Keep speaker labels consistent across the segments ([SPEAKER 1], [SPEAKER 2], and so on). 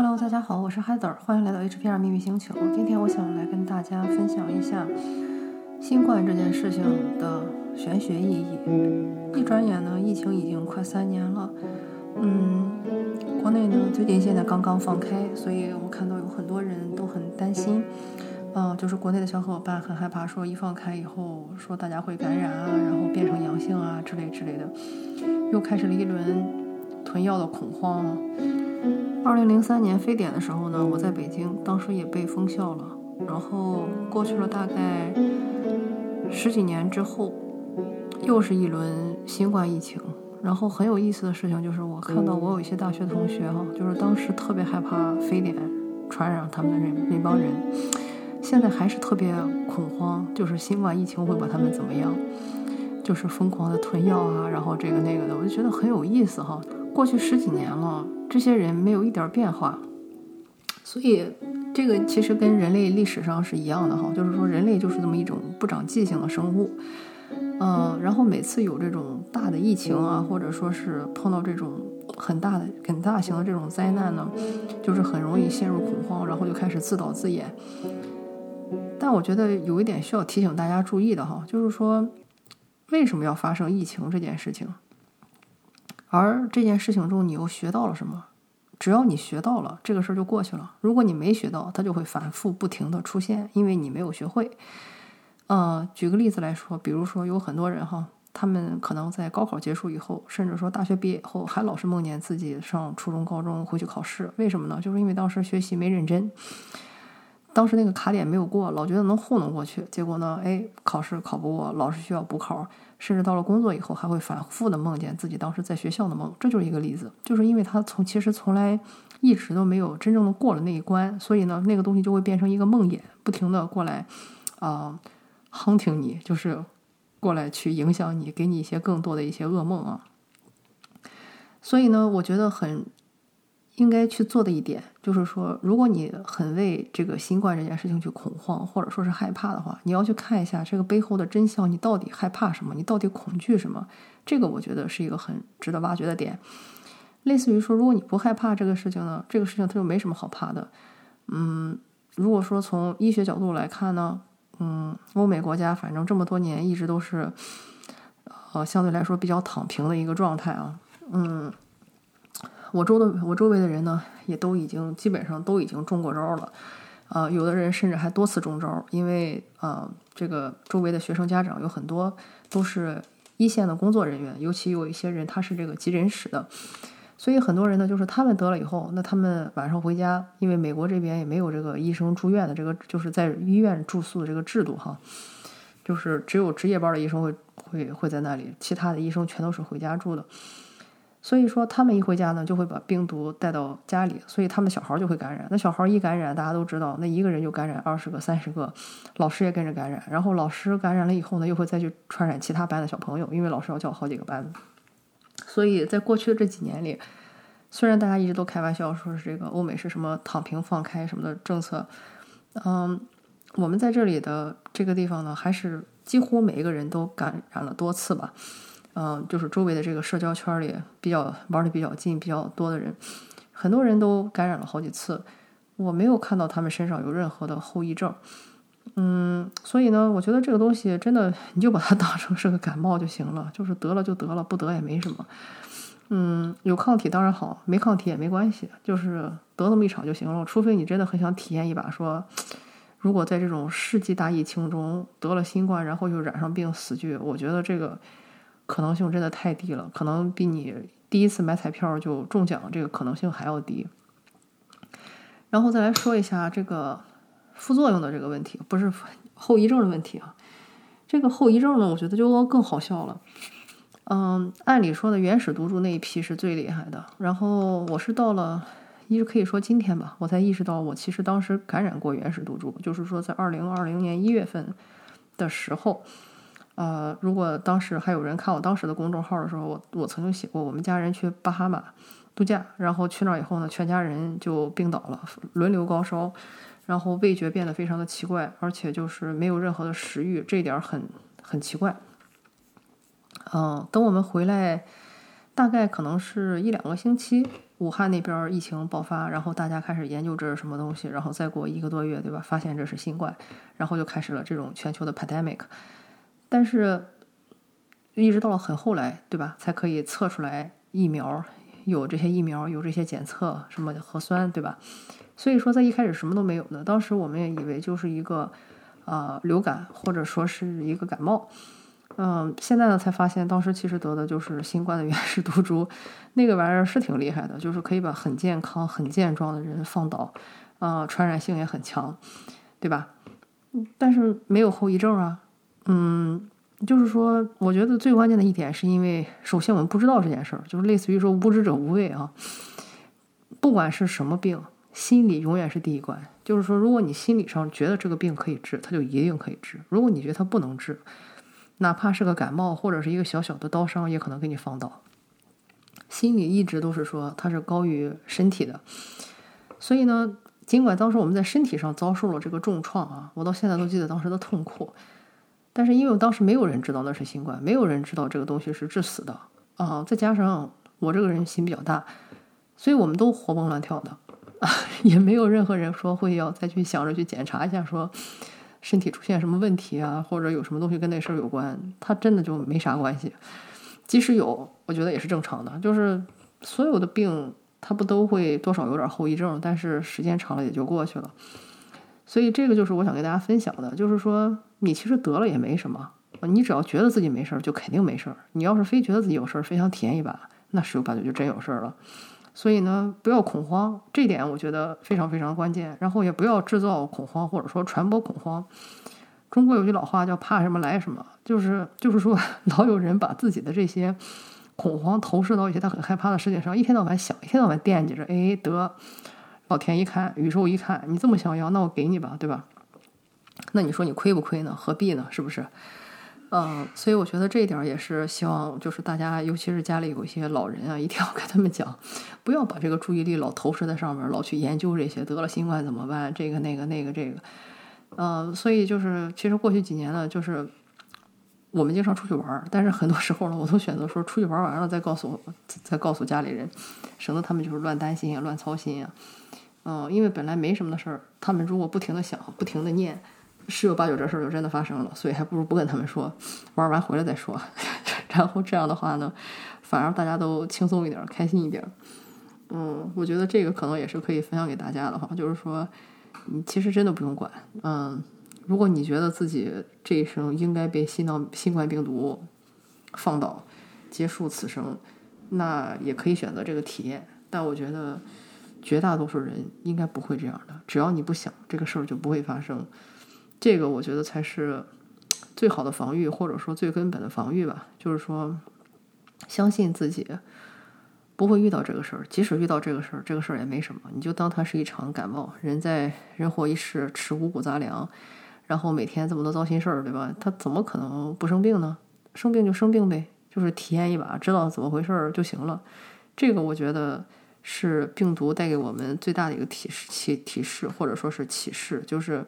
[SPEAKER 1] Hello，大家好，我是 Heather，欢迎来到 HPR 秘密星球。今天我想来跟大家分享一下新冠这件事情的玄学意义。一转眼呢，疫情已经快三年了。嗯，国内呢最近现在刚刚放开，所以我看到有很多人都很担心。嗯，就是国内的小伙伴很害怕，说一放开以后，说大家会感染啊，然后变成阳性啊之类之类的，又开始了一轮囤药的恐慌啊。二零零三年非典的时候呢，我在北京，当时也被封校了。然后过去了大概十几年之后，又是一轮新冠疫情。然后很有意思的事情就是，我看到我有一些大学同学哈，就是当时特别害怕非典传染他们的人那帮人，现在还是特别恐慌，就是新冠疫情会把他们怎么样，就是疯狂的囤药啊，然后这个那个的，我就觉得很有意思哈。过去十几年了。这些人没有一点变化，所以这个其实跟人类历史上是一样的哈，就是说人类就是这么一种不长记性的生物，嗯，然后每次有这种大的疫情啊，或者说是碰到这种很大的、很大型的这种灾难呢，就是很容易陷入恐慌，然后就开始自导自演。但我觉得有一点需要提醒大家注意的哈，就是说为什么要发生疫情这件事情？而这件事情中，你又学到了什么？只要你学到了，这个事儿就过去了。如果你没学到，它就会反复不停的出现，因为你没有学会。呃，举个例子来说，比如说有很多人哈，他们可能在高考结束以后，甚至说大学毕业以后，还老是梦见自己上初中、高中回去考试。为什么呢？就是因为当时学习没认真，当时那个卡点没有过，老觉得能糊弄过去，结果呢，哎，考试考不过，老是需要补考。甚至到了工作以后，还会反复的梦见自己当时在学校的梦，这就是一个例子。就是因为他从其实从来一直都没有真正的过了那一关，所以呢，那个东西就会变成一个梦魇，不停的过来啊，hunting 你，就是过来去影响你，给你一些更多的一些噩梦啊。所以呢，我觉得很。应该去做的一点就是说，如果你很为这个新冠这件事情去恐慌，或者说是害怕的话，你要去看一下这个背后的真相，你到底害怕什么？你到底恐惧什么？这个我觉得是一个很值得挖掘的点。类似于说，如果你不害怕这个事情呢，这个事情它就没什么好怕的。嗯，如果说从医学角度来看呢，嗯，欧美国家反正这么多年一直都是，呃，相对来说比较躺平的一个状态啊，嗯。我周的我周围的人呢，也都已经基本上都已经中过招了，啊，有的人甚至还多次中招，因为啊，这个周围的学生家长有很多都是一线的工作人员，尤其有一些人他是这个急诊室的，所以很多人呢，就是他们得了以后，那他们晚上回家，因为美国这边也没有这个医生住院的这个，就是在医院住宿的这个制度哈，就是只有值夜班的医生会会会在那里，其他的医生全都是回家住的。所以说，他们一回家呢，就会把病毒带到家里，所以他们小孩就会感染。那小孩一感染，大家都知道，那一个人就感染二十个、三十个，老师也跟着感染。然后老师感染了以后呢，又会再去传染其他班的小朋友，因为老师要教好几个班。所以在过去的这几年里，虽然大家一直都开玩笑说是这个欧美是什么躺平放开什么的政策，嗯，我们在这里的这个地方呢，还是几乎每一个人都感染了多次吧。嗯，就是周围的这个社交圈里比较玩的比较近、比较多的人，很多人都感染了好几次，我没有看到他们身上有任何的后遗症。嗯，所以呢，我觉得这个东西真的，你就把它当成是个感冒就行了，就是得了就得了，不得也没什么。嗯，有抗体当然好，没抗体也没关系，就是得那么一场就行了。除非你真的很想体验一把，说如果在这种世纪大疫情中得了新冠，然后又染上病死去，我觉得这个。可能性真的太低了，可能比你第一次买彩票就中奖这个可能性还要低。然后再来说一下这个副作用的这个问题，不是后遗症的问题啊。这个后遗症呢，我觉得就更好笑了。嗯，按理说的原始毒株那一批是最厉害的。然后我是到了，一直可以说今天吧，我才意识到我其实当时感染过原始毒株，就是说在二零二零年一月份的时候。呃，如果当时还有人看我当时的公众号的时候，我我曾经写过，我们家人去巴哈马度假，然后去那儿以后呢，全家人就病倒了，轮流高烧，然后味觉变得非常的奇怪，而且就是没有任何的食欲，这一点很很奇怪。嗯，等我们回来，大概可能是一两个星期，武汉那边疫情爆发，然后大家开始研究这是什么东西，然后再过一个多月，对吧？发现这是新冠，然后就开始了这种全球的 pandemic。但是，一直到了很后来，对吧？才可以测出来疫苗，有这些疫苗，有这些检测，什么核酸，对吧？所以说，在一开始什么都没有的，当时我们也以为就是一个啊流感，或者说是一个感冒。嗯，现在呢才发现，当时其实得的就是新冠的原始毒株，那个玩意儿是挺厉害的，就是可以把很健康、很健壮的人放倒，啊，传染性也很强，对吧？但是没有后遗症啊。嗯，就是说，我觉得最关键的一点是因为，首先我们不知道这件事儿，就是类似于说无知者无畏啊。不管是什么病，心理永远是第一关。就是说，如果你心理上觉得这个病可以治，它就一定可以治；如果你觉得它不能治，哪怕是个感冒或者是一个小小的刀伤，也可能给你放倒。心理一直都是说它是高于身体的，所以呢，尽管当时我们在身体上遭受了这个重创啊，我到现在都记得当时的痛苦。但是因为我当时没有人知道那是新冠，没有人知道这个东西是致死的啊，再加上我这个人心比较大，所以我们都活蹦乱跳的啊，也没有任何人说会要再去想着去检查一下说。身体出现什么问题啊，或者有什么东西跟那事儿有关，它真的就没啥关系。即使有，我觉得也是正常的。就是所有的病，它不都会多少有点后遗症，但是时间长了也就过去了。所以这个就是我想跟大家分享的，就是说你其实得了也没什么，你只要觉得自己没事儿，就肯定没事儿。你要是非觉得自己有事儿，非想体验一把，那十有八九就真有事儿了。所以呢，不要恐慌，这点我觉得非常非常关键。然后也不要制造恐慌，或者说传播恐慌。中国有句老话叫“怕什么来什么”，就是就是说，老有人把自己的这些恐慌投射到一些他很害怕的事情上，一天到晚想，一天到晚惦记着。哎，得，老天一看，宇宙一看，你这么想要，那我给你吧，对吧？那你说你亏不亏呢？何必呢？是不是？嗯，所以我觉得这一点也是希望，就是大家，尤其是家里有一些老人啊，一定要跟他们讲，不要把这个注意力老投射在上面，老去研究这些得了新冠怎么办，这个那个那个这个。嗯，所以就是其实过去几年呢，就是我们经常出去玩，但是很多时候呢，我都选择说出去玩完了再告诉再告诉家里人，省得他们就是乱担心啊，乱操心啊。嗯，因为本来没什么的事儿，他们如果不停的想，不停的念。十有八九这事儿就真的发生了，所以还不如不跟他们说，玩完回来再说。然后这样的话呢，反而大家都轻松一点，开心一点。嗯，我觉得这个可能也是可以分享给大家的哈，就是说，你其实真的不用管。嗯，如果你觉得自己这一生应该被新到新冠病毒放倒，结束此生，那也可以选择这个体验。但我觉得绝大多数人应该不会这样的，只要你不想，这个事儿就不会发生。这个我觉得才是最好的防御，或者说最根本的防御吧。就是说，相信自己不会遇到这个事儿，即使遇到这个事儿，这个事儿也没什么，你就当它是一场感冒。人在人活一世，吃五谷杂粮，然后每天这么多糟心事儿，对吧？他怎么可能不生病呢？生病就生病呗，就是体验一把，知道怎么回事儿就行了。这个我觉得是病毒带给我们最大的一个提示、启提示，或者说是启示，就是。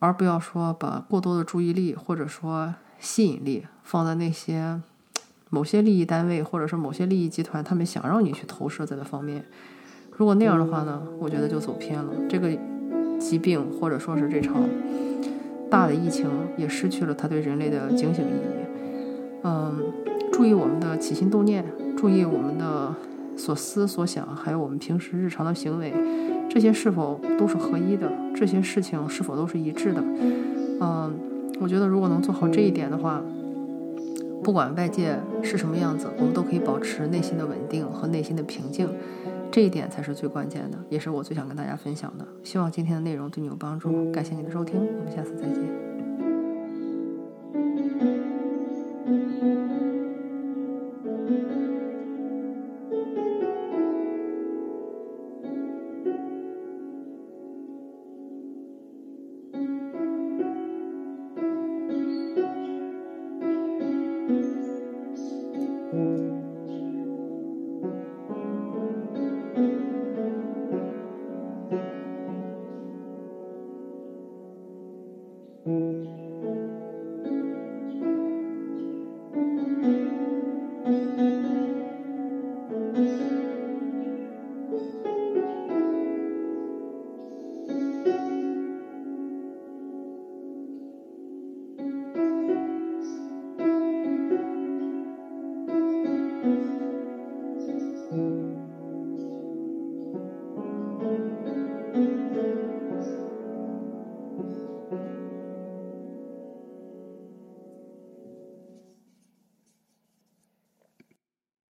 [SPEAKER 1] 而不要说把过多的注意力或者说吸引力放在那些某些利益单位或者是某些利益集团，他们想让你去投射在的方面。如果那样的话呢，我觉得就走偏了。这个疾病或者说是这场大的疫情也失去了它对人类的警醒意义。嗯，注意我们的起心动念，注意我们的所思所想，还有我们平时日常的行为。这些是否都是合一的？这些事情是否都是一致的？嗯，我觉得如果能做好这一点的话，不管外界是什么样子，我们都可以保持内心的稳定和内心的平静。这一点才是最关键的，也是我最想跟大家分享的。希望今天的内容对你有帮助，感谢你的收听，我们下次再见。Mm-hmm.